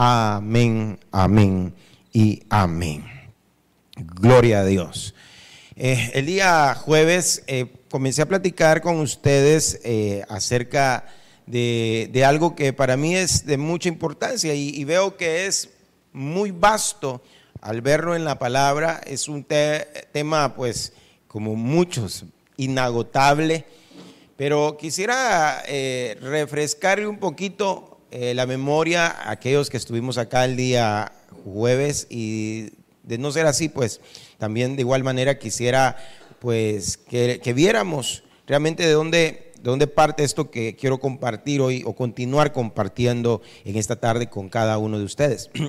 Amén, amén y amén. Gloria a Dios. Eh, el día jueves eh, comencé a platicar con ustedes eh, acerca de, algo que para mí es de mucha importancia y, veo que es muy vasto al verlo en la palabra. Es un tema, pues, como muchos, inagotable. Pero quisiera refrescarle un poquito la memoria aquellos que estuvimos acá el día jueves y de no ser así, pues también de igual manera quisiera pues que, viéramos realmente de dónde, de dónde parte esto que quiero compartir hoy o continuar compartiendo en esta tarde con cada uno de ustedes.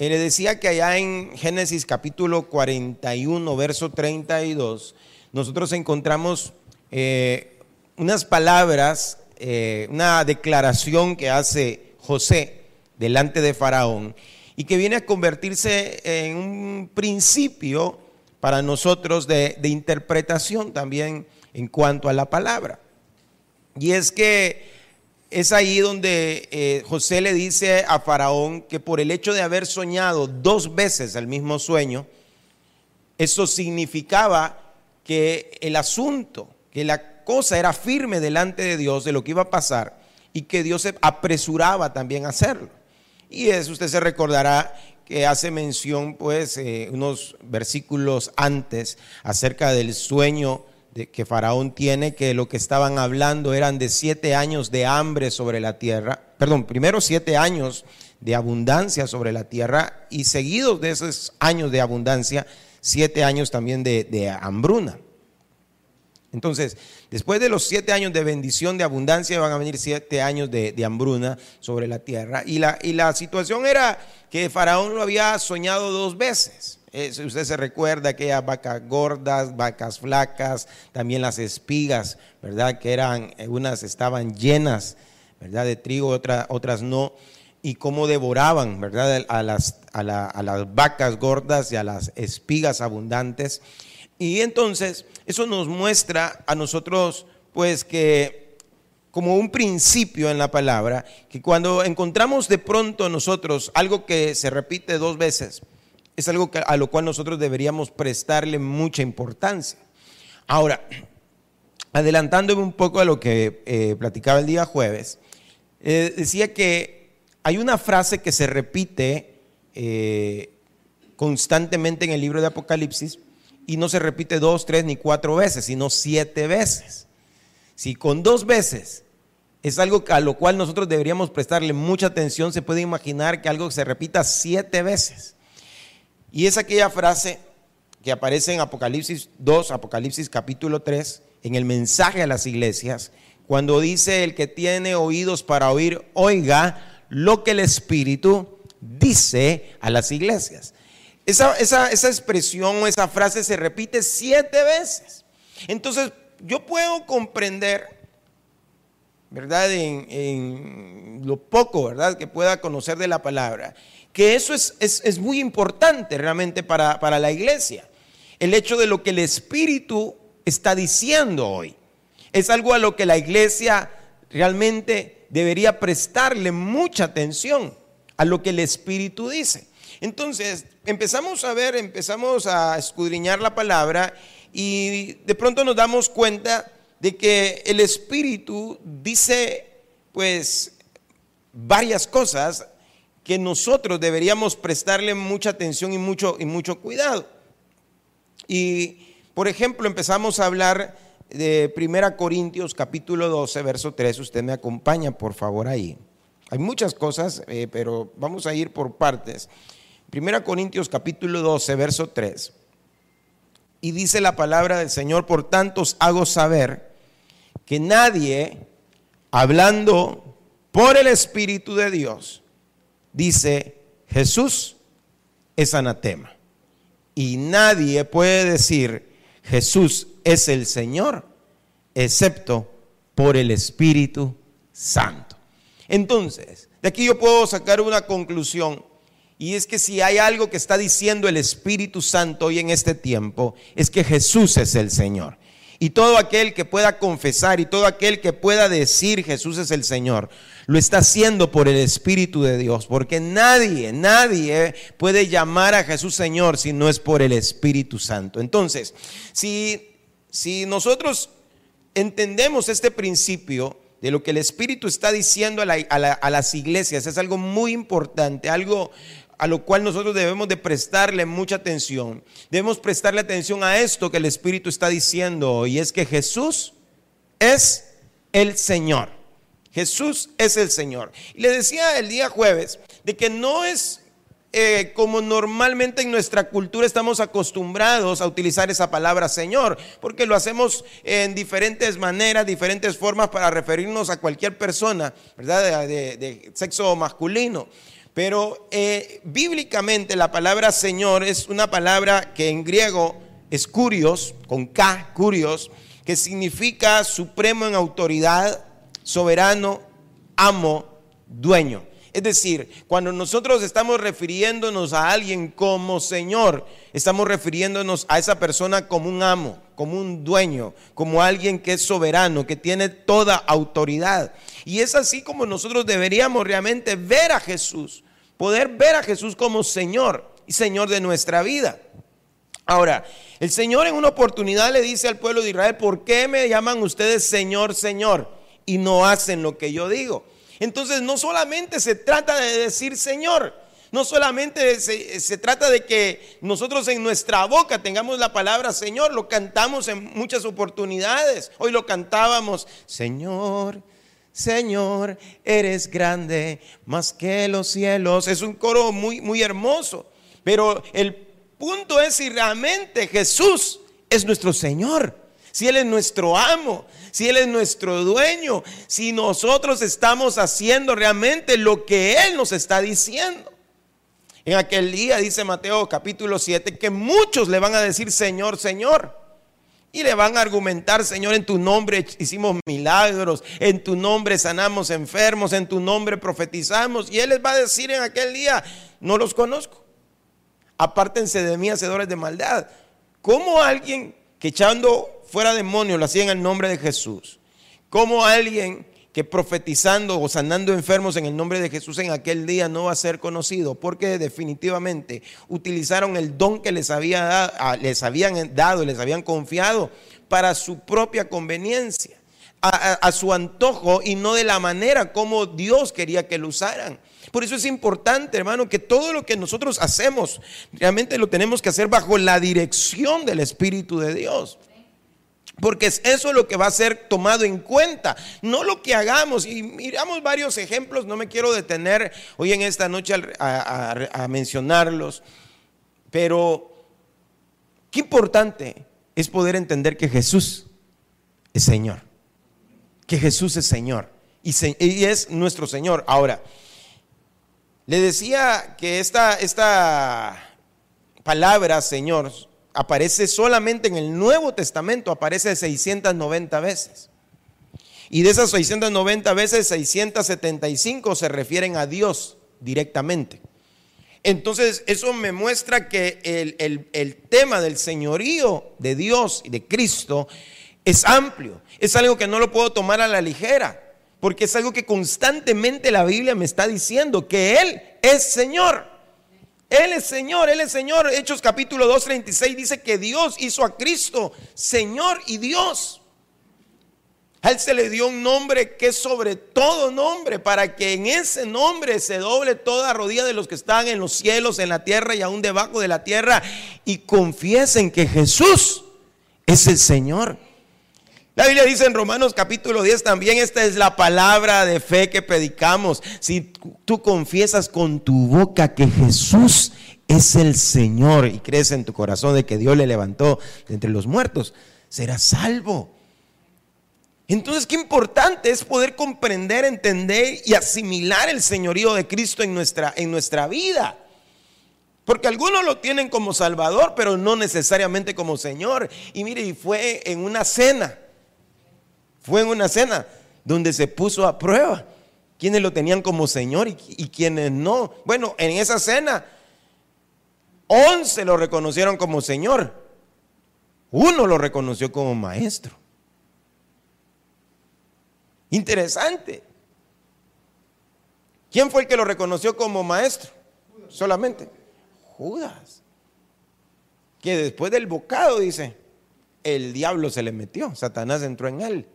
Eh, le decía que allá en Génesis capítulo 41, verso 32, nosotros encontramos eh, unas palabras, eh, una declaración que hace José delante de Faraón y que viene a convertirse en un principio para nosotros de, interpretación también en cuanto a la palabra. Y es que es ahí donde eh, José le dice a Faraón que por el hecho de haber soñado dos veces el mismo sueño, eso significaba que el asunto, que la cosa era firme delante de Dios de lo que iba a pasar y que Dios se apresuraba también a hacerlo. Y eso usted se recordará que hace mención, pues, eh, unos versículos antes acerca del sueño de que Faraón tiene, que lo que estaban hablando eran de siete años de hambre sobre la tierra, perdón, primero siete años de abundancia sobre la tierra y seguidos de esos años de abundancia, siete años también de, de hambruna. Entonces, después de los siete años de bendición, de abundancia, van a venir siete años de, hambruna sobre la tierra. Y la, y la, situación era que Faraón lo había soñado dos veces. usted se recuerda aquellas vacas gordas, vacas flacas, también las espigas, ¿verdad? Que eran, unas estaban llenas, ¿verdad? De trigo, otras no. Y cómo devoraban, ¿verdad? A las, a las vacas gordas y a las espigas abundantes. Y entonces eso nos muestra a nosotros pues que como un principio en la palabra, que cuando encontramos de pronto nosotros algo que se repite dos veces, es algo a lo cual nosotros deberíamos prestarle mucha importancia. Ahora, adelantándome un poco a lo que eh, platicaba el día jueves, eh, decía que hay una frase que se repite eh, constantemente en el libro de Apocalipsis, y no se repite dos, tres ni cuatro veces, sino siete veces. Si con dos veces es algo a lo cual nosotros deberíamos prestarle mucha atención, se puede imaginar que algo se repita siete veces. Y es aquella frase que aparece en Apocalipsis 2, Apocalipsis capítulo 3, en el mensaje a las iglesias, cuando dice el que tiene oídos para oír, oiga lo que el Espíritu dice a las iglesias. Esa, esa, esa expresión, esa frase se repite siete veces. Entonces, yo puedo comprender, ¿verdad? En, lo poco, ¿verdad? Que pueda conocer de la palabra, que eso es, es, muy importante realmente para, para la iglesia. El hecho de lo que el Espíritu está diciendo hoy. Es algo a lo que la iglesia realmente debería prestarle mucha atención, a lo que el Espíritu dice. Entonces, empezamos a ver, empezamos a escudriñar la palabra y de pronto nos damos cuenta de que el Espíritu dice, pues, varias cosas que nosotros deberíamos prestarle mucha atención y mucho, y mucho cuidado. Y, por ejemplo, empezamos a hablar de 1 Corintios capítulo 12, verso 3. Usted me acompaña, por favor, ahí. Hay muchas cosas, eh, pero vamos a ir por partes. Primera Corintios capítulo 12, verso 3. Y dice la palabra del Señor, por tanto os hago saber que nadie, hablando por el Espíritu de Dios, dice Jesús es anatema. Y nadie puede decir Jesús es el Señor, excepto por el Espíritu Santo. Entonces, de aquí yo puedo sacar una conclusión. Y es que si hay algo que está diciendo el Espíritu Santo hoy en este tiempo, es que Jesús es el Señor. Y todo aquel que pueda confesar y todo aquel que pueda decir Jesús es el Señor, lo está haciendo por el Espíritu de Dios. Porque nadie, nadie puede llamar a Jesús Señor si no es por el Espíritu Santo. Entonces, si, si nosotros entendemos este principio, de lo que el Espíritu está diciendo a, las iglesias es algo muy importante, algo a lo cual nosotros debemos de prestarle mucha atención. Debemos prestarle atención a esto que el Espíritu está diciendo y es que Jesús es el Señor. Jesús es el Señor. Y le decía el día jueves de que no es eh, como normalmente en nuestra cultura estamos acostumbrados a utilizar esa palabra Señor, porque lo hacemos en diferentes maneras, diferentes formas para referirnos a cualquier persona, ¿verdad? De, sexo masculino. Pero eh, bíblicamente la palabra Señor es una palabra que en griego es curios, con K, curios, que significa supremo en autoridad, soberano, amo, dueño. Es decir, cuando nosotros estamos refiriéndonos a alguien como Señor, estamos refiriéndonos a esa persona como un amo, como un dueño, como alguien que es soberano, que tiene toda autoridad. Y es así como nosotros deberíamos realmente ver a Jesús, poder ver a Jesús como Señor y Señor de nuestra vida. Ahora, el Señor en una oportunidad le dice al pueblo de Israel, ¿por qué me llaman ustedes Señor, Señor? Y no hacen lo que yo digo. Entonces no solamente se trata de decir Señor, no solamente se, trata de que nosotros en nuestra boca tengamos la palabra Señor, lo cantamos en muchas oportunidades. Hoy lo cantábamos, Señor, Señor, eres grande más que los cielos. Es un coro muy, muy hermoso. Pero el punto es si realmente Jesús es nuestro Señor si Él es nuestro amo, si Él es nuestro dueño, si nosotros estamos haciendo realmente lo que Él nos está diciendo. En aquel día, dice Mateo capítulo 7, que muchos le van a decir, Señor, Señor. Y le van a argumentar, Señor, en tu nombre hicimos milagros, en tu nombre sanamos enfermos, en tu nombre profetizamos. Y Él les va a decir en aquel día, no los conozco. Apártense de mí, hacedores de maldad. ¿Cómo alguien que echando fuera demonios lo hacía en el nombre de Jesús. Como alguien que profetizando o sanando enfermos en el nombre de Jesús en aquel día no va a ser conocido, porque definitivamente utilizaron el don que les, había les habían dado, les habían confiado para su propia conveniencia, a, su antojo y no de la manera como Dios quería que lo usaran. Por eso es importante, hermano, que todo lo que nosotros hacemos, realmente lo tenemos que hacer bajo la dirección del Espíritu de Dios. Porque es eso lo que va a ser tomado en cuenta, no lo que hagamos. Y miramos varios ejemplos, no me quiero detener hoy en esta noche a, mencionarlos, pero qué importante es poder entender que Jesús es Señor, que Jesús es Señor. Y, y es nuestro Señor. Ahora, le decía que esta, esta palabra, Señor, aparece solamente en el Nuevo Testamento, aparece 690 veces. Y de esas 690 veces, 675 se refieren a Dios directamente. Entonces, eso me muestra que el, el, tema del señorío de Dios y de Cristo es amplio. Es algo que no lo puedo tomar a la ligera, porque es algo que constantemente la Biblia me está diciendo, que Él es Señor. Él es Señor, Él es Señor. Hechos capítulo 2, 36 dice que Dios hizo a Cristo Señor y Dios. A Él se le dio un nombre que es sobre todo nombre, para que en ese nombre se doble toda rodilla de los que están en los cielos, en la tierra y aún debajo de la tierra, y confiesen que Jesús es el Señor. La Biblia dice en Romanos capítulo 10 también, esta es la palabra de fe que predicamos. Si tú confiesas con tu boca que Jesús es el Señor y crees en tu corazón de que Dios le levantó de entre los muertos, serás salvo. Entonces, qué importante es poder comprender, entender y asimilar el señorío de Cristo en nuestra, en nuestra vida. Porque algunos lo tienen como Salvador, pero no necesariamente como Señor. Y mire, y fue en una cena, fue en una cena donde se puso a prueba quienes lo tenían como Señor y, quienes no. Bueno, en esa cena, once lo reconocieron como Señor, uno lo reconoció como Maestro. Interesante. ¿Quién fue el que lo reconoció como Maestro? Solamente. Judas. Que después del bocado, dice, el diablo se le metió, Satanás entró en él.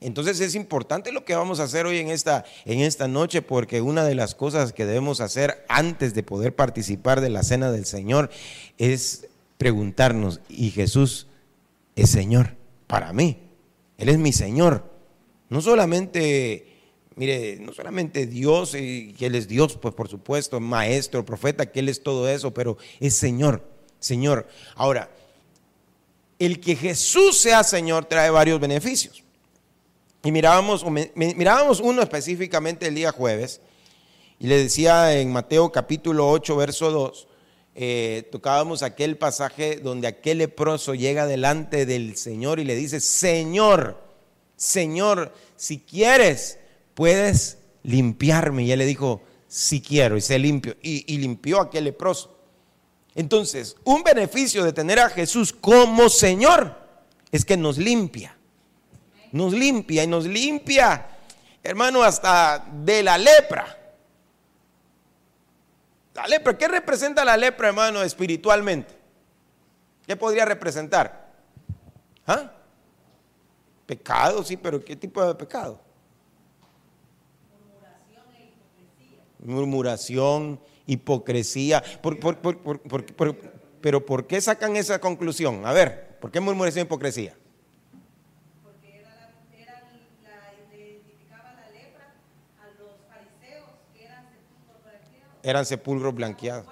Entonces es importante lo que vamos a hacer hoy en esta, en esta noche, porque una de las cosas que debemos hacer antes de poder participar de la cena del Señor es preguntarnos, ¿y Jesús es Señor para mí? Él es mi Señor. No solamente Mire, no solamente Dios, y que Él es Dios, pues por supuesto, maestro, profeta, que Él es todo eso, pero es Señor, Señor. Ahora, el que Jesús sea Señor trae varios beneficios. Y mirábamos, mirábamos uno específicamente el día jueves, y le decía en Mateo capítulo 8, verso 2, eh, tocábamos aquel pasaje donde aquel leproso llega delante del Señor y le dice, Señor, Señor, si quieres, puedes limpiarme. Y él le dijo, si quiero, y se limpió, y, limpió a aquel leproso. Entonces, un beneficio de tener a Jesús como Señor es que nos limpia. Nos limpia y nos limpia, hermano, hasta de la lepra. La lepra, ¿qué representa la lepra, hermano, espiritualmente? ¿Qué podría representar? ¿Ah? Pecado, sí, pero ¿qué tipo de pecado? murmuración, hipocresía. pero ¿por qué sacan esa conclusión? A ver, ¿por qué murmuración y hipocresía? Porque era la, era la, identificaba la lepra a los fariseos que eran sepulcros blanqueados. Eran sepulcros blanqueados.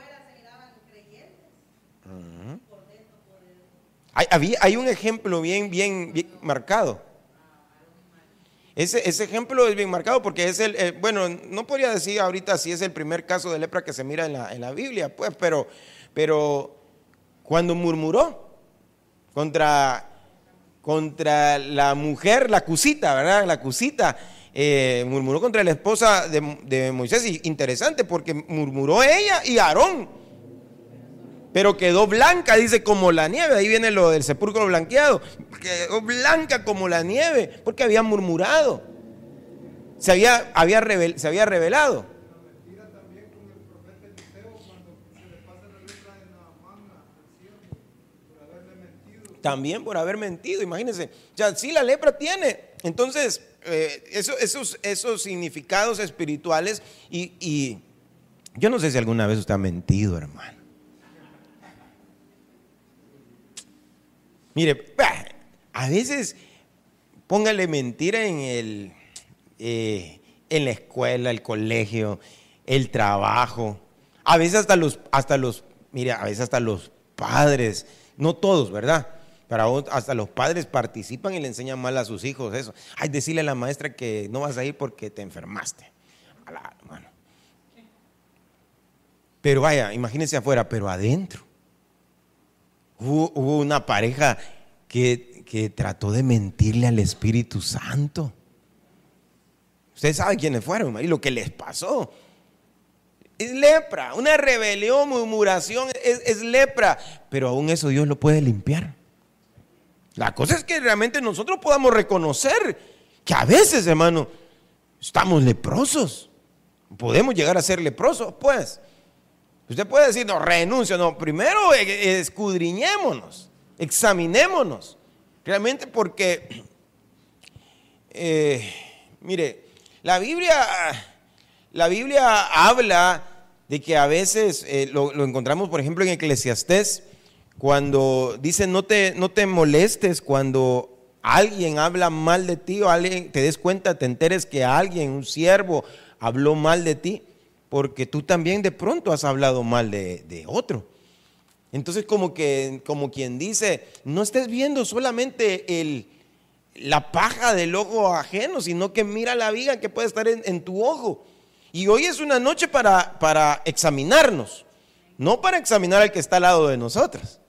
Hay, había, hay un ejemplo bien, bien, bien marcado ese, ejemplo es bien marcado porque es el, eh, bueno, no podría decir ahorita si es el primer caso de lepra que se mira en la, en la Biblia, pues, pero, pero cuando murmuró contra, contra la mujer, la cusita, ¿verdad? La cusita, eh, murmuró contra la esposa de, de Moisés, y interesante porque murmuró ella y Aarón pero quedó blanca, dice, como la nieve. Ahí viene lo del sepulcro blanqueado. Quedó blanca como la nieve, porque había murmurado. Se había, había, se había revelado. También por haber mentido, imagínense. Ya, sí, la lepra tiene. Entonces, eh, esos, esos significados espirituales, y, yo no sé si alguna vez usted ha mentido, hermano. Mire, a veces póngale mentira en el eh, en la escuela, el colegio, el trabajo. A veces hasta los, hasta los, mire, a veces hasta los padres, no todos, ¿verdad? Pero hasta los padres participan y le enseñan mal a sus hijos eso. Ay, decirle a la maestra que no vas a ir porque te enfermaste. La, Pero vaya, imagínense afuera, pero adentro. Hubo, una pareja que, que trató de mentirle al Espíritu Santo. Ustedes saben quiénes fueron y lo que les pasó. Es lepra, una rebelión, murmuración, es, es, lepra. Pero aún eso Dios lo puede limpiar. La cosa es que realmente nosotros podamos reconocer que a veces, hermano, estamos leprosos. Podemos llegar a ser leprosos, pues. Usted puede decir, no, renuncio, no, primero escudriñémonos, examinémonos, realmente porque, eh, mire, la Biblia, la Biblia habla de que a veces, eh, lo, encontramos por ejemplo en Eclesiastés, cuando dice no te, no te molestes cuando alguien habla mal de ti o alguien te des cuenta, te enteres que alguien, un siervo, habló mal de ti porque tú también de pronto has hablado mal de, otro. Entonces como que, como quien dice, no estés viendo solamente el, la paja del ojo ajeno, sino que mira la viga que puede estar en, tu ojo. Y hoy es una noche para, para examinarnos. no para examinar al que está al lado de nosotros,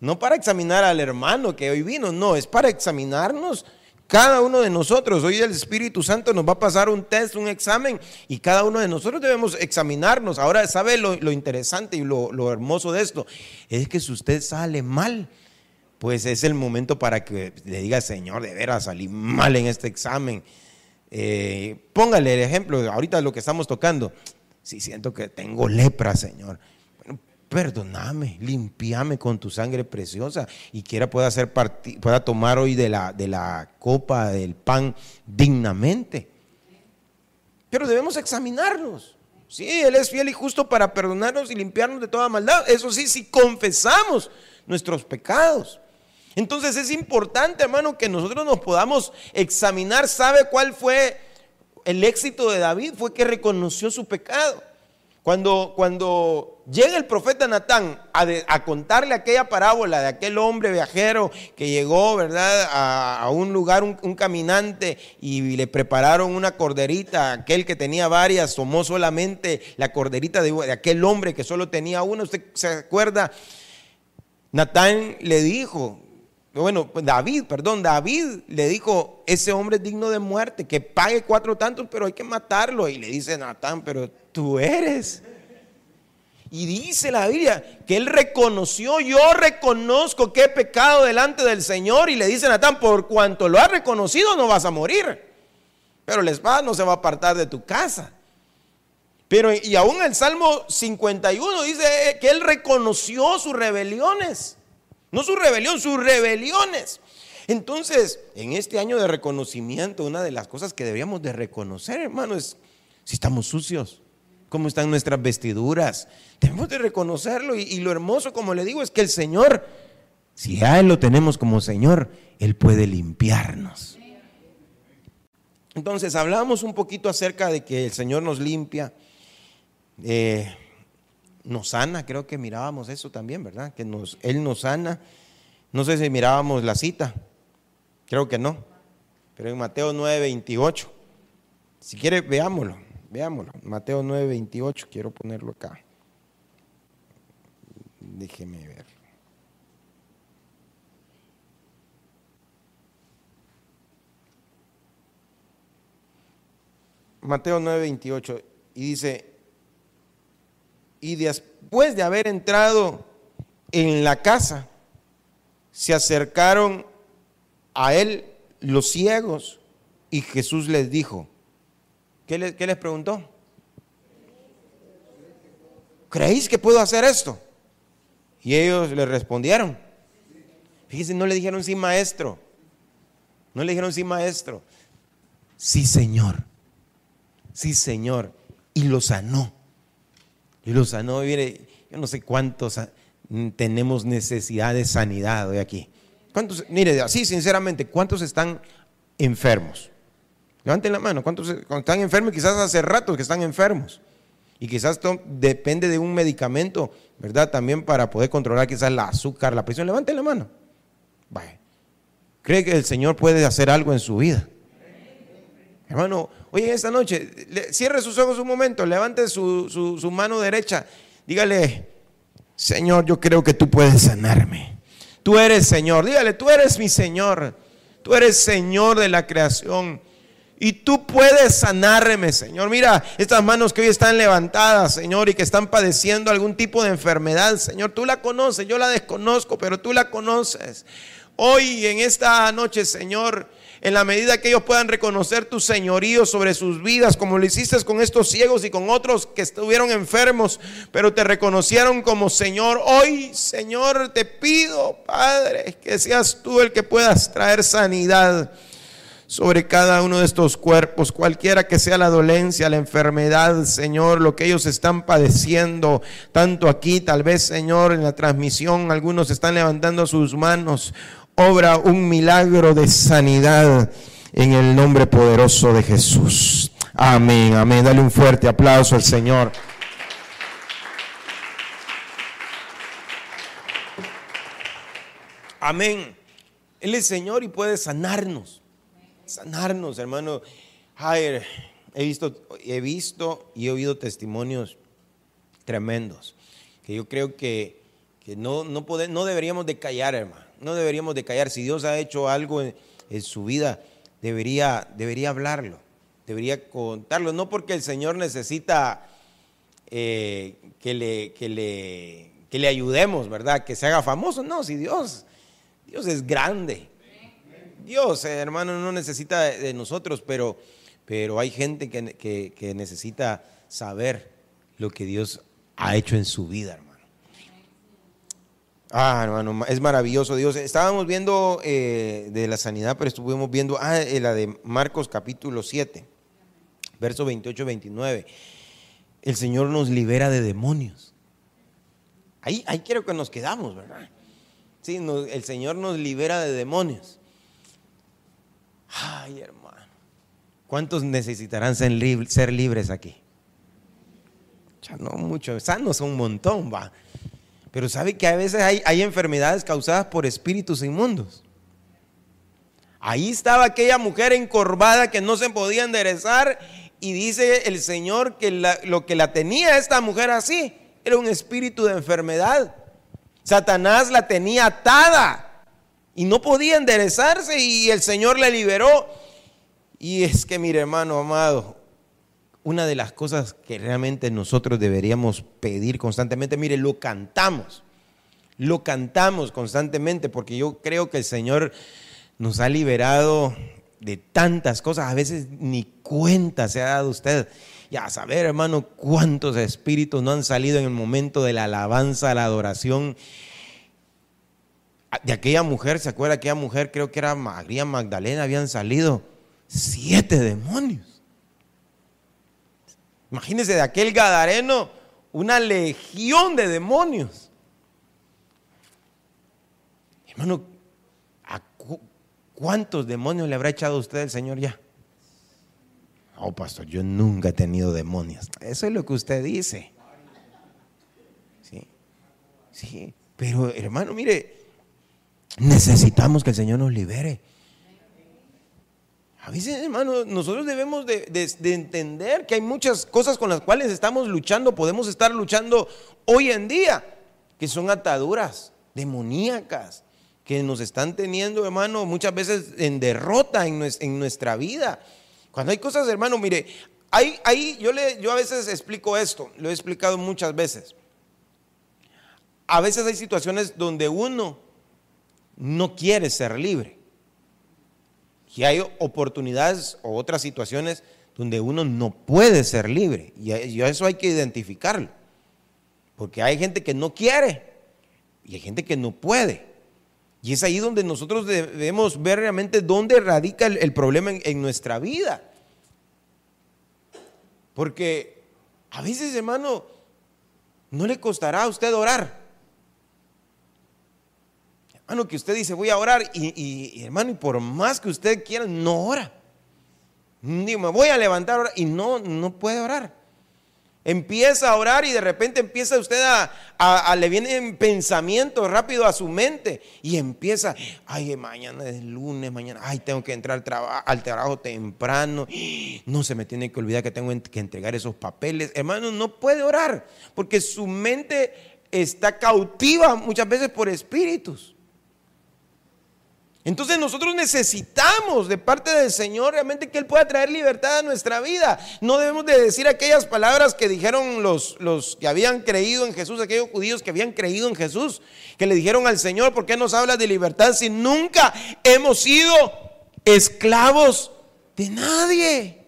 no para examinar al hermano que hoy vino, no, es para examinarnos cada uno de nosotros. Hoy el Espíritu Santo nos va a pasar un test, un examen, y cada uno de nosotros debemos examinarnos. Ahora, ¿sabe lo, interesante y lo, lo hermoso de esto? Es que si usted sale mal, pues es el momento para que le diga, Señor, de veras salí mal en este examen. Eh, póngale el ejemplo, ahorita lo que estamos tocando. Si siento que tengo lepra, Señor. Bueno, perdóname, limpiame con tu sangre preciosa y quiera pueda, hacer pueda tomar hoy de la, de la copa del pan dignamente. Pero debemos examinarnos. Sí, Él es fiel y justo para perdonarnos y limpiarnos de toda maldad. Eso sí, si confesamos nuestros pecados. Entonces es importante, hermano, que nosotros nos podamos examinar. ¿Sabe cuál fue el éxito de David? Fue que reconoció su pecado. Cuando, cuando llega el profeta Natán a, contarle aquella parábola de aquel hombre viajero que llegó, ¿verdad?, a, un lugar, un, caminante, y le prepararon una corderita, aquel que tenía varias, tomó solamente la corderita de, de aquel hombre que solo tenía una. ¿Usted se acuerda? Natán le dijo, bueno, David, perdón, David le dijo, ese hombre es digno de muerte, que pague cuatro tantos, pero hay que matarlo. Y le dice Natán, pero tú eres. Y dice la Biblia que él reconoció, yo reconozco que he pecado delante del Señor. Y le dice Natán, por cuanto lo has reconocido no vas a morir. Pero la espada no se va a apartar de tu casa. Pero y aún el Salmo 51 dice que él reconoció sus rebeliones. No su rebelión, sus rebeliones. Entonces, en este año de reconocimiento, una de las cosas que deberíamos de reconocer, hermano, es si estamos sucios, cómo están nuestras vestiduras. Debemos de reconocerlo y, lo hermoso, como le digo, es que el Señor, si a Él lo tenemos como Señor, Él puede limpiarnos. Entonces, hablamos un poquito acerca de que el Señor nos limpia. Eh, nos sana, creo que mirábamos eso también, ¿verdad? Que Él nos sana. No sé si mirábamos la cita, creo que no, pero en Mateo 9, 28. Si quiere, veámoslo, veámoslo. Mateo 9, 28, quiero ponerlo acá. Déjeme ver. Mateo 9, 28, y dice, y después de haber entrado en la casa, se acercaron a él los ciegos y Jesús les dijo, ¿qué les, preguntó? ¿Creéis que puedo hacer esto? Y ellos le respondieron. Fíjense, no le dijeron sí, maestro. No le dijeron sí, maestro. Sí, Señor. Sí, Señor. Y lo sanó y lo sanó. Mire, yo no sé cuántos tenemos necesidad de sanidad hoy aquí. ¿Cuántos, mire, así sinceramente, cuántos están enfermos? Levanten la mano, ¿cuántos están enfermos? Quizás hace rato que están enfermos. Y quizás depende de un medicamento, ¿verdad? También para poder controlar quizás el azúcar, la presión. Levanten la mano. Vaya. ¿Cree que el Señor puede hacer algo en su vida? Hermano, hoy en esta noche, cierre sus ojos un momento, levante su, su mano derecha, dígale, Señor, yo creo que tú puedes sanarme. Tú eres Señor, dígale, tú eres mi Señor, tú eres Señor de la creación. Y tú puedes sanarme, Señor. Mira, estas manos que hoy están levantadas, Señor, y que están padeciendo algún tipo de enfermedad, Señor, tú la conoces, yo la desconozco, pero tú la conoces. Hoy en esta noche, Señor, en la medida que ellos puedan reconocer tu señorío sobre sus vidas, como lo hiciste con estos ciegos y con otros que estuvieron enfermos, pero te reconocieron como Señor. Hoy, Señor, te pido, Padre, que seas tú el que puedas traer sanidad sobre cada uno de estos cuerpos, cualquiera que sea la dolencia, la enfermedad, Señor, lo que ellos están padeciendo, tanto aquí, tal vez, Señor, en la transmisión, algunos están levantando sus manos obra un milagro de sanidad en el nombre poderoso de Jesús. Amén, amén. Dale un fuerte aplauso al Señor. Amén. Él es Señor y puede sanarnos. Sanarnos, hermano. he visto, he visto y he oído testimonios tremendos que yo creo que, no, no, no deberíamos de callar, hermano. No deberíamos de callar. Si Dios ha hecho algo en, su vida, debería, debería hablarlo, debería contarlo. No porque el Señor necesita eh, que, le, que, le, que le ayudemos, ¿verdad? Que se haga famoso. No, si Dios, Dios es grande. Dios, eh, hermano, no necesita de, nosotros, pero, pero hay gente que, que necesita saber lo que Dios ha hecho en su vida, hermano. Ah, hermano, es maravilloso Dios. Estábamos viendo eh, de la sanidad, pero estuvimos viendo ah, eh, la de Marcos capítulo 7, verso 28-29. El Señor nos libera de demonios. Ahí, ahí quiero que nos quedamos, ¿verdad? Sí, el Señor nos libera de demonios. Ay, hermano. ¿Cuántos necesitarán ser, libres aquí? Ya no mucho, sanos un montón, va. Pero sabe que a veces hay enfermedades causadas por espíritus inmundos. Ahí estaba aquella mujer encorvada que no se podía enderezar y dice el Señor que lo que la tenía esta mujer así era un espíritu de enfermedad. Satanás la tenía atada y no podía enderezarse y el Señor la liberó. Y es que, mire hermano amado, una de las cosas que realmente nosotros deberíamos pedir constantemente, mire, lo cantamos, lo cantamos constantemente, porque yo creo que el Señor nos ha liberado de tantas cosas, a veces ni cuenta se ha dado usted. Ya a saber, hermano, cuántos espíritus no han salido en el momento de la alabanza, la adoración. De aquella mujer, ¿se acuerda? Aquella mujer, creo que era María Magdalena, habían salido siete demonios. Imagínense de aquel Gadareno una legión de demonios. Hermano, ¿a cuántos demonios le habrá echado usted el Señor ya? Oh, pastor, yo nunca he tenido demonios. Eso es lo que usted dice. Sí, sí. Pero hermano, mire, necesitamos que el Señor nos libere. A veces, hermano, nosotros debemos de, entender que hay muchas cosas con las cuales estamos luchando, podemos estar luchando hoy en día, que son ataduras demoníacas, que nos están teniendo, hermano, muchas veces en derrota en, nuestra vida. Cuando hay cosas, hermano, mire, ahí, ahí yo, le, yo a veces explico esto, lo he explicado muchas veces. A veces hay situaciones donde uno no quiere ser libre. Y hay oportunidades o otras situaciones donde uno no puede ser libre. Y eso hay que identificarlo. Porque hay gente que no quiere y hay gente que no puede. Y es ahí donde nosotros debemos ver realmente dónde radica el, problema en, nuestra vida. Porque a veces, hermano, no le costará a usted orar. Hermano, que usted dice, voy a orar y, hermano, y por más que usted quiera, no ora. Digo, me voy a levantar y no, no puede orar. Empieza a orar y de repente empieza usted a, le vienen pensamientos rápido a su mente y empieza, ay, mañana es lunes, mañana, ay, tengo que entrar al, al trabajo temprano, no se me tiene que olvidar que tengo que entregar esos papeles. Hermano, no puede orar porque su mente está cautiva muchas veces por espíritus. Entonces nosotros necesitamos de parte del Señor realmente que Él pueda traer libertad a nuestra vida. No debemos de decir aquellas palabras que dijeron los, los que habían creído en Jesús, aquellos judíos que habían creído en Jesús, que le dijeron al Señor, ¿por qué nos habla de libertad si nunca hemos sido esclavos de nadie?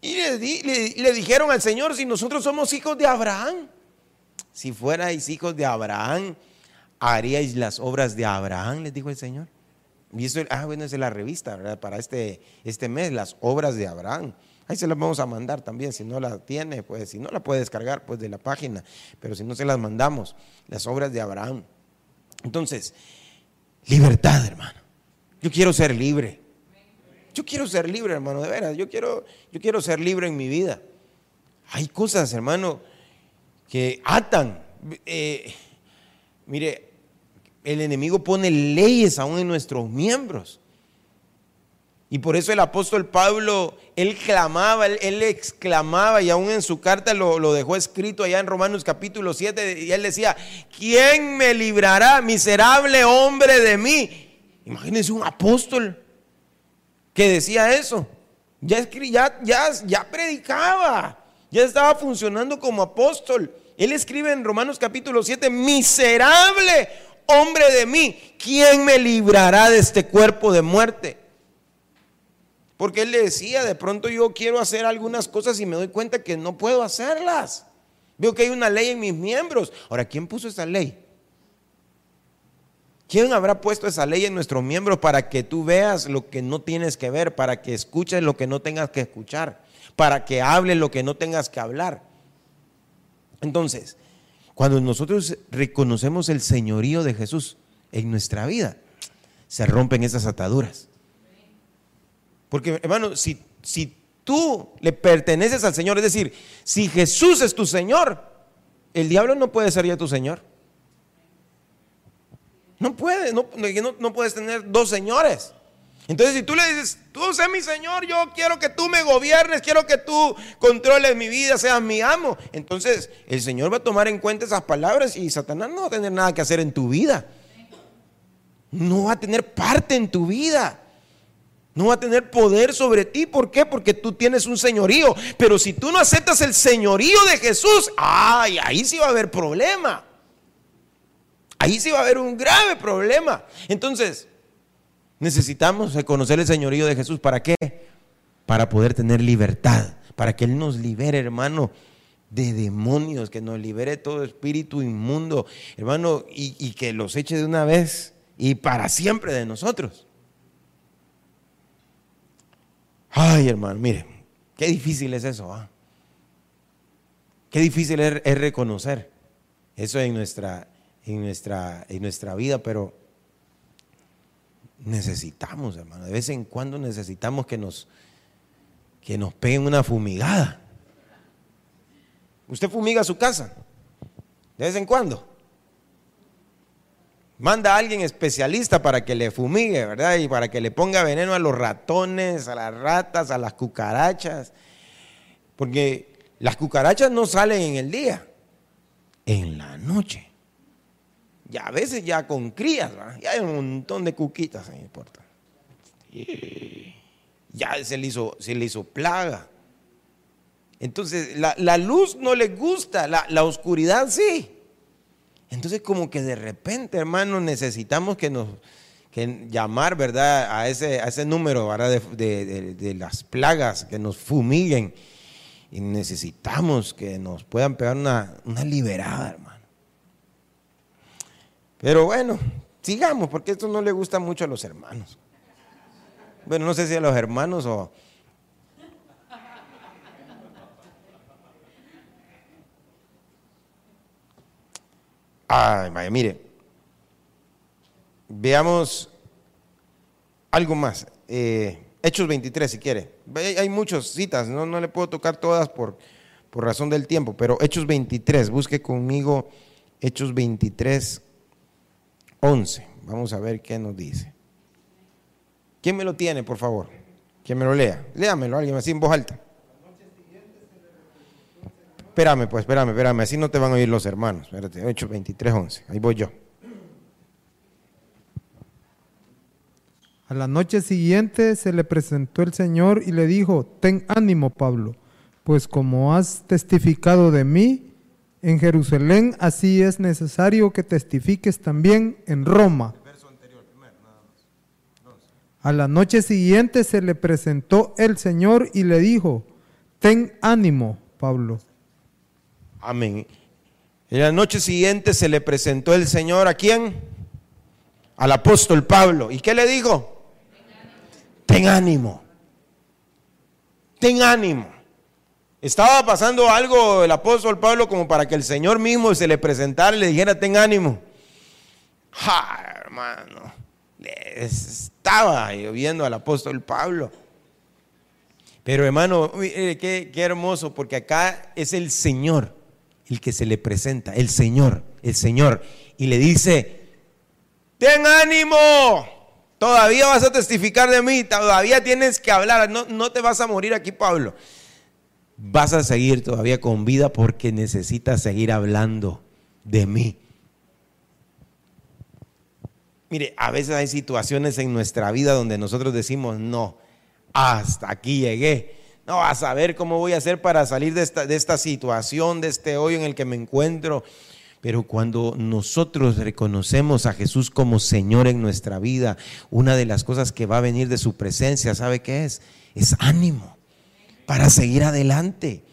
Y le, le dijeron al Señor, si nosotros somos hijos de Abraham, si fuerais hijos de Abraham, haríais las obras de Abraham, les dijo el Señor. Y eso, ah, bueno, es la revista, ¿verdad? Para este, este mes, las obras de Abraham. Ahí se las vamos a mandar también, si no la tiene, pues si no la puede descargar, pues de la página, pero si no se las mandamos, las obras de Abraham. Entonces, libertad, hermano. Yo quiero ser libre. Yo quiero ser libre, hermano, de veras. Yo quiero, yo quiero ser libre en mi vida. Hay cosas, hermano, que atan. Eh, mire, el enemigo pone leyes aún en nuestros miembros. Y por eso el apóstol Pablo, él clamaba, él, exclamaba y aún en su carta lo, dejó escrito allá en Romanos capítulo 7 y él decía, ¿quién me librará, miserable hombre de mí? Imagínense un apóstol que decía eso. Ya, ya, ya, ya predicaba, ya estaba funcionando como apóstol. Él escribe en Romanos capítulo 7, miserable hombre de mí, ¿quién me librará de este cuerpo de muerte? Porque él le decía, de pronto yo quiero hacer algunas cosas y me doy cuenta que no puedo hacerlas. Veo que hay una ley en mis miembros. Ahora, ¿quién puso esa ley? ¿Quién habrá puesto esa ley en nuestros miembros para que tú veas lo que no tienes que ver, para que escuches lo que no tengas que escuchar, para que hables lo que no tengas que hablar? Entonces, cuando nosotros reconocemos el señorío de Jesús en nuestra vida, se rompen esas ataduras. Porque, hermano, si, si tú le perteneces al Señor, es decir, si Jesús es tu Señor, el diablo no puede ser ya tu Señor. No puede, no, no, puedes tener dos señores. Entonces, si tú le dices, tú sé mi Señor, yo quiero que tú me gobiernes, quiero que tú controles mi vida, seas mi amo. Entonces, el Señor va a tomar en cuenta esas palabras y Satanás no va a tener nada que hacer en tu vida. No va a tener parte en tu vida. No va a tener poder sobre ti. ¿Por qué? Porque tú tienes un señorío. Pero si tú no aceptas el señorío de Jesús, ay, ahí sí va a haber problema. Ahí sí va a haber un grave problema. Entonces, necesitamos reconocer el señorío de Jesús. ¿Para qué? Para poder tener libertad. Para que Él nos libere, hermano, de demonios. Que nos libere todo espíritu inmundo, hermano, y, que los eche de una vez y para siempre de nosotros. Ay, hermano, mire, qué difícil es eso. ¿ah? Qué difícil es, reconocer eso en nuestra, en, nuestra, en nuestra vida, pero necesitamos, hermano. De vez en cuando necesitamos que nos, que nos peguen una fumigada. ¿Usted fumiga su casa? De vez en cuando. Manda a alguien especialista para que le fumigue, ¿verdad? Y para que le ponga veneno a los ratones, a las ratas, a las cucarachas. Porque las cucarachas no salen en el día, en la noche. Y a veces ya con crías, ¿verdad? Ya hay un montón de cuquitas en el puerto. Ya se le hizo, se le hizo plaga. Entonces, la, luz no le gusta, la, la oscuridad sí. Entonces como que de repente, hermano, necesitamos que nos que llamar, ¿verdad? A ese, a ese número, ¿verdad? De, las plagas que nos fumiguen. Y necesitamos que nos puedan pegar una, una liberada, hermano. Pero bueno, sigamos, porque esto no le gusta mucho a los hermanos. Bueno, no sé si a los hermanos o, Ay, vaya, mire. Veamos algo más. Eh, Hechos 23, si quiere. Hay muchas citas, no, no le puedo tocar todas por, por razón del tiempo, pero Hechos 23, busque conmigo Hechos 23, 11. Vamos a ver qué nos dice. ¿Quién me lo tiene, por favor? ¿Quién me lo lea? Léamelo, alguien así en voz alta. Espérame, pues, espérame, espérame, así no te van a oír los hermanos. Espérate, 8, 23, 11. Ahí voy yo. A la noche siguiente se le presentó el Señor y le dijo, ten ánimo, Pablo, pues como has testificado de mí en Jerusalén, así es necesario que testifiques también en Roma. A la noche siguiente se le presentó el Señor y le dijo, ten ánimo, Pablo, Amén. En la noche siguiente se le presentó el Señor a quién? Al apóstol Pablo. ¿Y qué le dijo? Ten ánimo. Ten ánimo. Estaba pasando algo el apóstol Pablo como para que el Señor mismo se le presentara y le dijera, ten ánimo. Ja, hermano. Estaba lloviendo al apóstol Pablo. Pero hermano, qué, qué hermoso, porque acá es el Señor el que se le presenta, el Señor, el Señor, y le dice, ten ánimo, Todavía vas a testificar de mí, todavía tienes que hablar. No, no te vas a morir aquí, Pablo. Vas a seguir todavía con vida porque necesitas seguir hablando de mí. Mire, a veces hay situaciones en nuestra vida donde nosotros decimos, no, hasta aquí llegué. No, a saber cómo voy a hacer para salir de esta, de esta situación, de este hoyo en el que me encuentro. Pero cuando nosotros reconocemos a Jesús como Señor en nuestra vida, una de las cosas que va a venir de su presencia, ¿sabe qué es? Es ánimo para seguir adelante.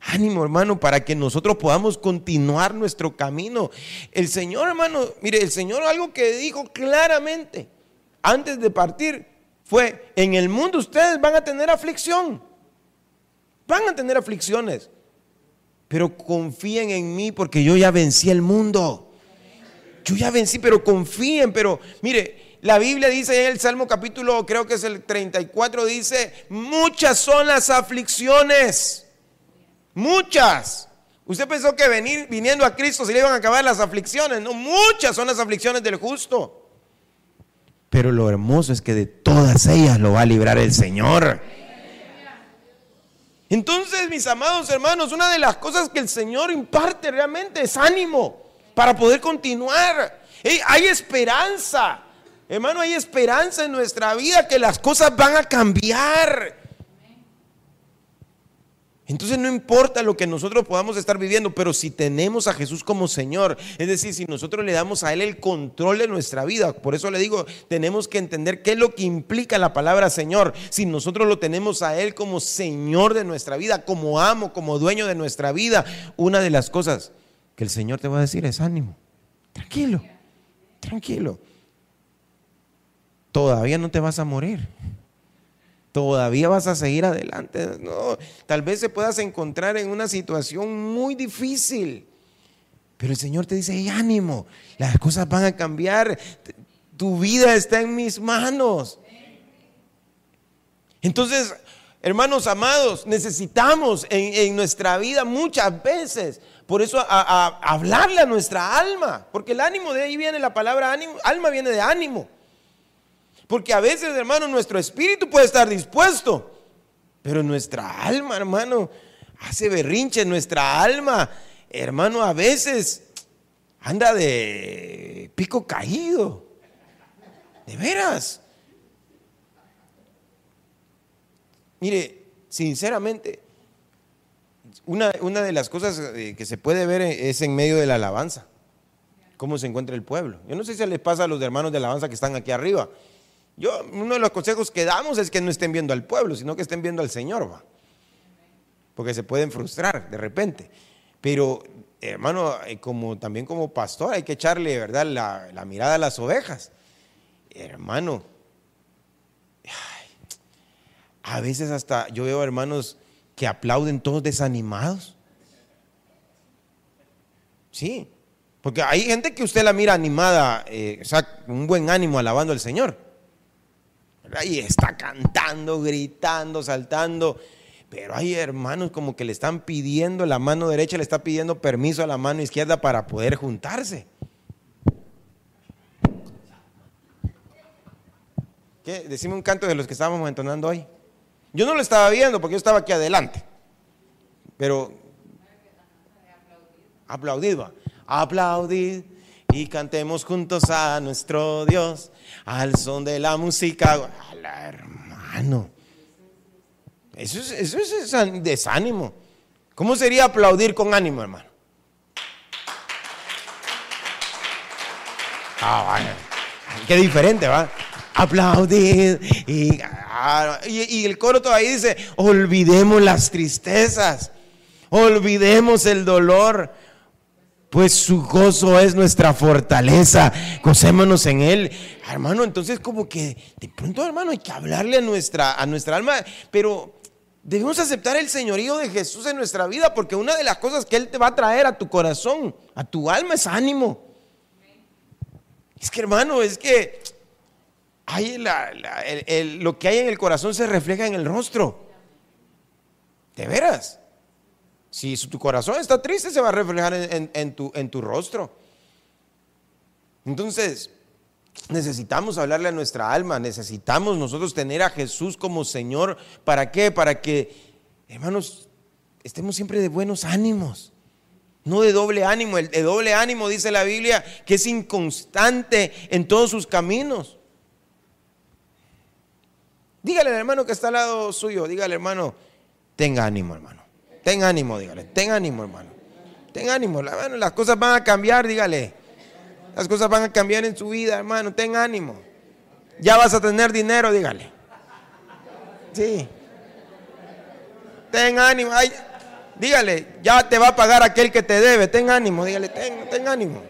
Ánimo, hermano, para que nosotros podamos continuar nuestro camino. El Señor, hermano, mire, el Señor algo que dijo claramente antes de partir fue, en el mundo ustedes van a tener aflicción. Van a tener aflicciones. Pero confíen en mí porque yo ya vencí el mundo. Yo ya vencí, pero confíen, pero mire, la Biblia dice en el Salmo capítulo, creo que es el 34, dice, muchas son las aflicciones. Muchas. Usted pensó que venir, viniendo a Cristo se le iban a acabar las aflicciones. No, muchas son las aflicciones del justo. Pero lo hermoso es que de todas ellas lo va a librar el Señor. Entonces, mis amados hermanos, una de las cosas que el Señor imparte realmente es ánimo para poder continuar. hay esperanza. Hermano, hay esperanza en nuestra vida que las cosas van a cambiar. Entonces no importa lo que nosotros podamos estar viviendo, pero si tenemos a Jesús como Señor, es decir, si nosotros le damos a Él el control de nuestra vida, por eso le digo, tenemos que entender qué es lo que implica la palabra Señor. Si nosotros lo tenemos a Él como Señor de nuestra vida, como amo, como dueño de nuestra vida, una de las cosas que el Señor te va a decir es ánimo, tranquilo, tranquilo. Todavía no te vas a morir todavía vas a seguir adelante. No, tal vez se puedas encontrar en una situación muy difícil. Pero el Señor te dice, ánimo, las cosas van a cambiar, tu vida está en mis manos. Entonces, hermanos amados, necesitamos en, nuestra vida muchas veces, por eso hablarle a nuestra alma, porque el ánimo de ahí viene la palabra ánimo, alma viene de ánimo. Porque a veces, hermano, nuestro espíritu puede estar dispuesto, pero nuestra alma, hermano, hace berrinche. Nuestra alma, hermano, a veces anda de pico caído. De veras. Mire, sinceramente, una, una, de las cosas eh, que se puede ver es en medio de la alabanza, cómo se encuentra el pueblo. Yo no sé si les pasa a los hermanos de alabanza que están aquí arriba, yo, uno de los consejos que damos es que no estén viendo al pueblo, sino que estén viendo al Señor, ¿va? porque se pueden frustrar de repente. Pero, hermano, eh, como, también como pastor hay que echarle, ¿verdad?, la, mirada a las ovejas. Hermano, a veces hasta yo veo hermanos que aplauden todos desanimados. Sí, porque hay gente que usted la mira animada, eh, o sea, un buen ánimo alabando al Señor. Y está cantando, gritando, saltando. Pero hay hermanos como que le están pidiendo, la mano derecha le está pidiendo permiso a la mano izquierda para poder juntarse. ¿Qué? Decime un canto de los que estábamos entonando hoy. Yo no lo estaba viendo porque yo estaba aquí adelante. Pero aplaudid, va. Aplaudid y cantemos juntos a nuestro Dios al son de la música. hermano, eso es, eso es desánimo. ¿Cómo sería aplaudir con ánimo, hermano? Ah, Qué diferente, ¿va? Aplaudir. Ah, y, y el coro todavía dice, olvidemos las tristezas, olvidemos el dolor, pues su gozo es nuestra fortaleza. Gocémonos en Él. Hermano, entonces como que de pronto, hermano, hay que hablarle a nuestra, a nuestra alma, pero debemos aceptar el señorío de Jesús en nuestra vida, porque una de las cosas que Él te va a traer a tu corazón, a tu alma, es ánimo. Es que, hermano, es que lo que hay en el corazón se refleja en el rostro. De veras. Si tu corazón está triste, se va a reflejar en, tu, rostro. Entonces, Necesitamos hablarle a nuestra alma, necesitamos nosotros tener a Jesús como Señor. ¿Para qué? Para que, hermanos, estemos siempre de buenos ánimos, no de doble ánimo. El de doble ánimo dice la Biblia que es inconstante en todos sus caminos. Dígale al hermano que está al lado suyo, dígale hermano, tenga ánimo hermano, ten ánimo, dígale, ten ánimo hermano, ten ánimo, las cosas van a cambiar, dígale. Las cosas van a cambiar en su vida, hermano. Ten ánimo. Ya vas a tener dinero, dígale. Sí. Ten ánimo. dígale, ya te va a pagar aquel que te debe. Ten ánimo, dígale, ten, ten ánimo.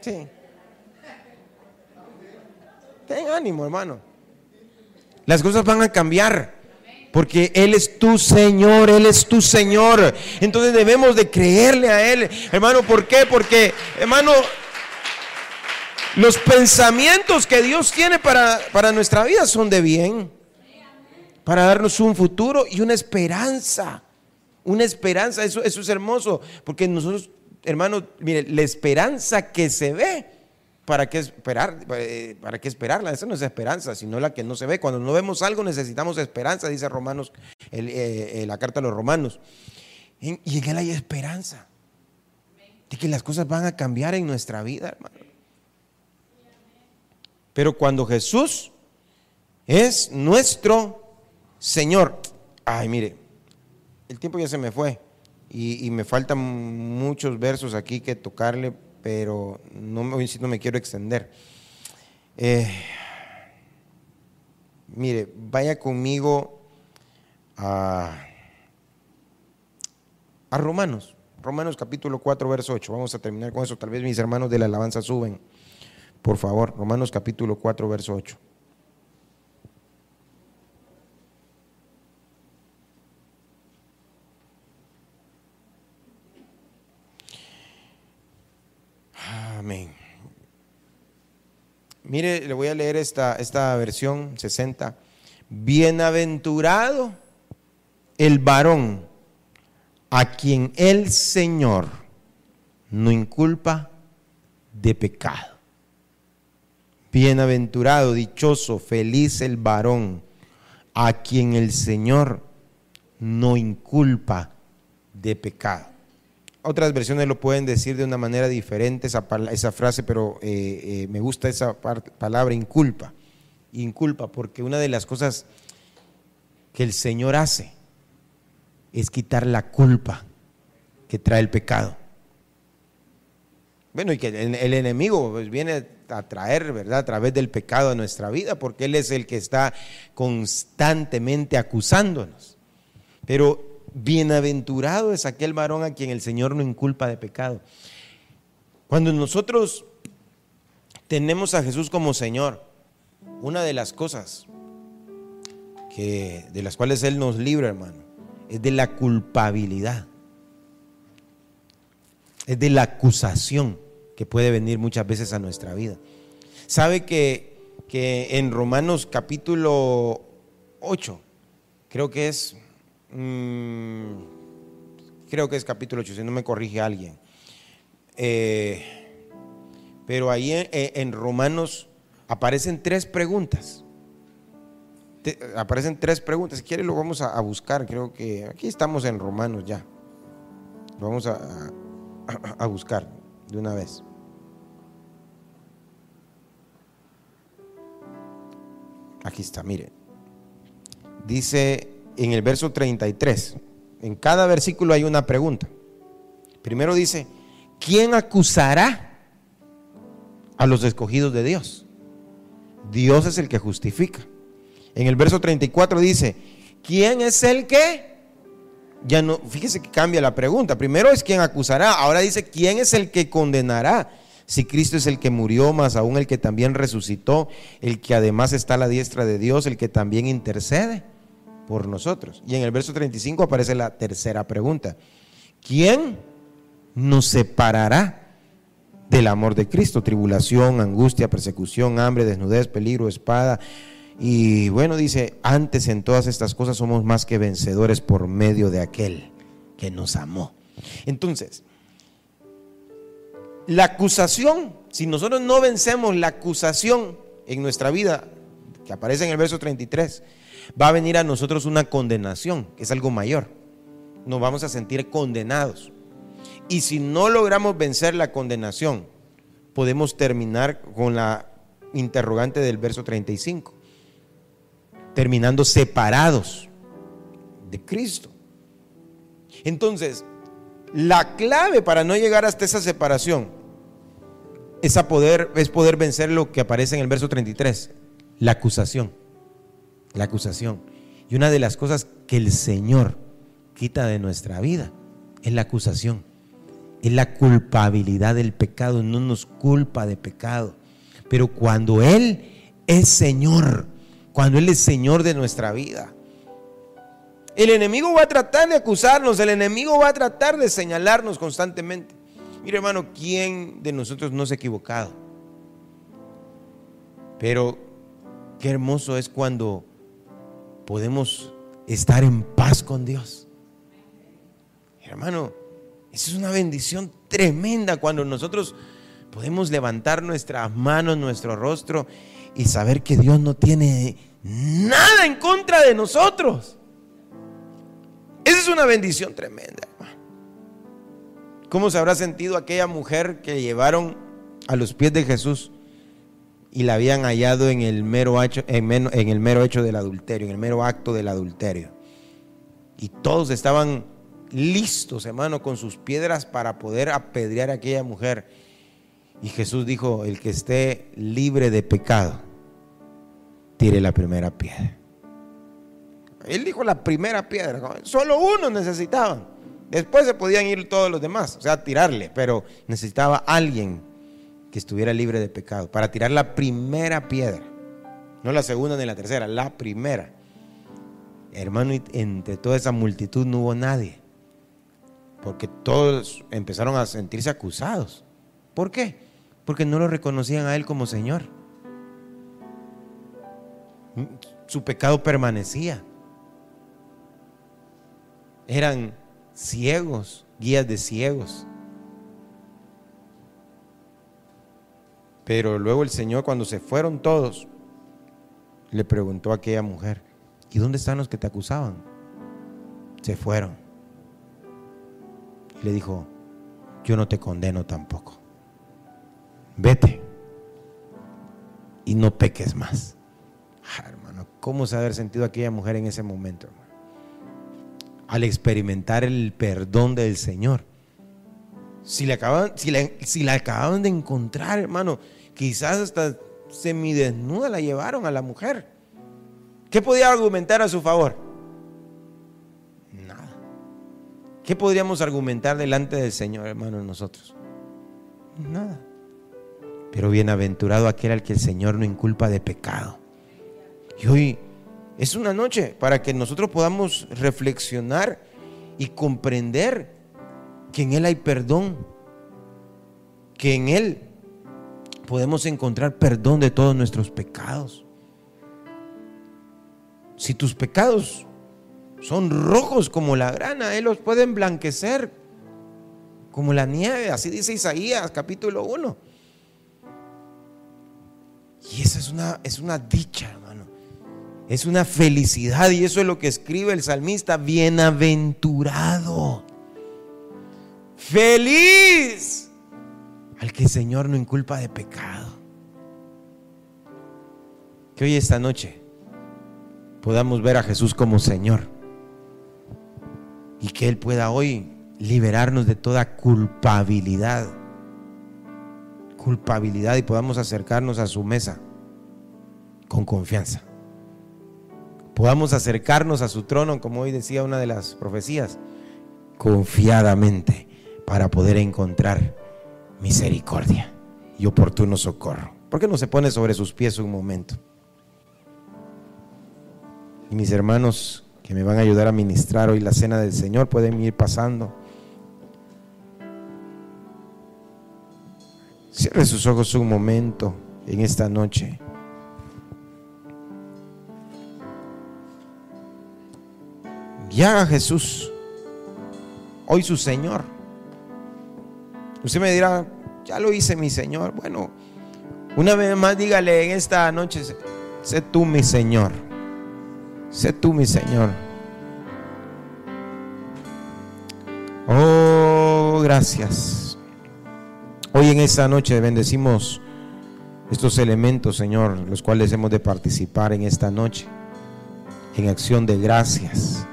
Sí. Ten ánimo, hermano. Las cosas van a cambiar. Porque Él es tu Señor, Él es tu Señor. Entonces debemos de creerle a Él. Hermano, ¿por qué? Porque, hermano, los pensamientos que Dios tiene para, para nuestra vida son de bien, para darnos un futuro y una esperanza. Una esperanza, eso, eso es hermoso, porque nosotros, hermanos, mire, la esperanza que se ve, ¿para qué esperar? Eh, ¿Para qué esperarla? Esa no es esperanza, sino la que no se ve. Cuando no vemos algo necesitamos esperanza, dice Romanos, eh, eh, la carta de los Romanos. Y en él hay esperanza de que las cosas van a cambiar en nuestra vida, hermano. Pero cuando Jesús es nuestro Señor, ay, mire, el tiempo ya se me fue y, me faltan muchos versos aquí que tocarle, pero no, no me quiero extender. Eh, mire, vaya conmigo a, a Romanos, Romanos capítulo 4, verso 8. Vamos a terminar con eso. Tal vez mis hermanos de la alabanza suben. Por favor, Romanos capítulo 4, verso 8. Amén. Mire, le voy a leer esta, esta versión 60. Bienaventurado el varón a quien el Señor no inculpa de pecado. Bienaventurado, dichoso, feliz el varón a quien el Señor no inculpa de pecado. Otras versiones lo pueden decir de una manera diferente esa, frase, pero eh, eh, me gusta esa palabra inculpa. Inculpa, porque una de las cosas que el Señor hace es quitar la culpa que trae el pecado. Bueno, y que el, enemigo pues, viene a traer, ¿verdad?, a través del pecado a nuestra vida, porque Él es el que está constantemente acusándonos. Pero bienaventurado es aquel varón a quien el Señor no inculpa de pecado. Cuando nosotros tenemos a Jesús como Señor, una de las cosas que, de las cuales Él nos libra, hermano, es de la culpabilidad, es de la acusación que puede venir muchas veces a nuestra vida. Sabe que, que en Romanos capítulo 8, creo que es, mm, creo que es capítulo 8, si no me corrige alguien. Eh, pero ahí en, Romanos aparecen tres preguntas. aparecen tres preguntas. Si quiere lo vamos a, buscar. Creo que aquí estamos en Romanos ya. Lo vamos a, a buscar de una vez. Aquí está, mire. Dice en el verso 33, en cada versículo hay una pregunta. Primero dice, ¿quién acusará a los escogidos de Dios? Dios es el que justifica. En el verso 34 dice, ¿quién es el que? Ya no, fíjese que cambia la pregunta. Primero es quién acusará, ahora dice, ¿quién es el que condenará? Si Cristo es el que murió, más aún el que también resucitó, el que además está a la diestra de Dios, el que también intercede por nosotros. Y en el verso 35 aparece la tercera pregunta. ¿Quién nos separará del amor de Cristo? Tribulación, angustia, persecución, hambre, desnudez, peligro, espada. Y bueno, dice, antes en todas estas cosas somos más que vencedores por medio de aquel que nos amó. Entonces, La acusación, si nosotros no vencemos la acusación en nuestra vida, que aparece en el verso 33, va a venir a nosotros una condenación, que es algo mayor. Nos vamos a sentir condenados. Y si no logramos vencer la condenación, podemos terminar con la interrogante del verso 35, terminando separados de Cristo. Entonces, la clave para no llegar hasta esa separación es, poder, es poder vencer lo que aparece en el verso 33, la acusación. La acusación. Y una de las cosas que el Señor quita de nuestra vida es la acusación. Es la culpabilidad del pecado. No nos culpa de pecado. Pero cuando Él es Señor, cuando Él es Señor de nuestra vida, el enemigo va a tratar de acusarnos, el enemigo va a tratar de señalarnos constantemente. Mire hermano, ¿quién de nosotros no se ha equivocado? Pero qué hermoso es cuando podemos estar en paz con Dios. Hermano, esa es una bendición tremenda cuando nosotros podemos levantar nuestras manos, nuestro rostro y saber que Dios no tiene nada en contra de nosotros. Esa es una bendición tremenda, hermano. ¿Cómo se habrá sentido aquella mujer que llevaron a los pies de Jesús y la habían hallado en el mero hecho, en el mero hecho del adulterio, en el mero acto del adulterio? Y todos estaban listos, hermano, con sus piedras para poder apedrear a aquella mujer. Y Jesús dijo, el que esté libre de pecado, tire la primera piedra. Él dijo la primera piedra, solo uno necesitaban. Después se podían ir todos los demás, o sea, tirarle, pero necesitaba alguien que estuviera libre de pecado para tirar la primera piedra. No la segunda ni la tercera, la primera. Hermano, entre toda esa multitud no hubo nadie. Porque todos empezaron a sentirse acusados. ¿Por qué? Porque no lo reconocían a Él como Señor. Su pecado permanecía. Eran ciegos, guías de ciegos. Pero luego el Señor, cuando se fueron todos, le preguntó a aquella mujer, ¿y dónde están los que te acusaban? Se fueron le dijo, yo no te condeno tampoco. Vete y no peques más. Ah, hermano, ¿cómo se haber sentido aquella mujer en ese momento? Al experimentar el perdón del Señor. Si la acaban, si si la acababan de encontrar, hermano, quizás hasta semidesnuda la llevaron a la mujer. ¿Qué podía argumentar a su favor? ¿Qué podríamos argumentar delante del Señor, hermano, nosotros? Nada. Pero bienaventurado aquel al que el Señor no inculpa de pecado. Y hoy es una noche para que nosotros podamos reflexionar y comprender que en Él hay perdón, que en Él podemos encontrar perdón de todos nuestros pecados. Si tus pecados son rojos como la grana, Él los puede emblanquecer como la nieve, así dice Isaías capítulo 1. Y esa es una, es una dicha, hermano. Es una felicidad y eso es lo que escribe el salmista, bienaventurado. Feliz al que el Señor no inculpa de pecado. Que hoy esta noche podamos ver a Jesús como Señor y que Él pueda hoy liberarnos de toda culpabilidad. Culpabilidad y podamos acercarnos a su mesa con confianza. Podamos acercarnos a su trono, como hoy decía una de las profecías, confiadamente para poder encontrar misericordia y oportuno socorro. ¿Por qué no se pone sobre sus pies un momento? Y mis hermanos, que me van a ayudar a ministrar hoy la cena del Señor. Pueden ir pasando. Cierre sus ojos un momento en esta noche. Y Jesús hoy su Señor. Usted me dirá, ya lo hice mi Señor. Bueno, una vez más dígale en esta noche, sé tú mi Señor. Sé tú mi Señor. Oh, gracias. Hoy en esta noche bendecimos estos elementos, Señor, los cuales hemos de participar en esta noche, en acción de gracias.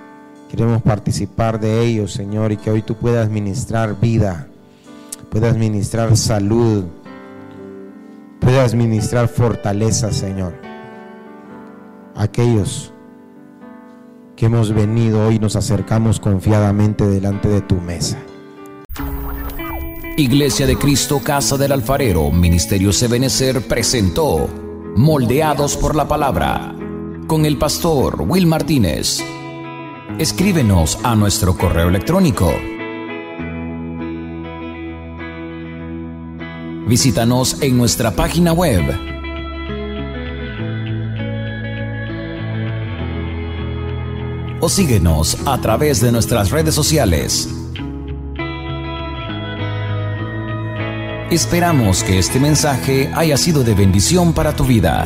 Queremos participar de ellos, Señor, y que hoy tú puedas ministrar vida, puedas ministrar salud, puedas ministrar fortaleza, Señor. Aquellos que hemos venido hoy nos acercamos confiadamente delante de tu mesa. Iglesia de Cristo, Casa del Alfarero, Ministerio Sebenecer presentó Moldeados por la Palabra con el pastor Will Martínez. Escríbenos a nuestro correo electrónico. Visítanos en nuestra página web. O síguenos a través de nuestras redes sociales. Esperamos que este mensaje haya sido de bendición para tu vida.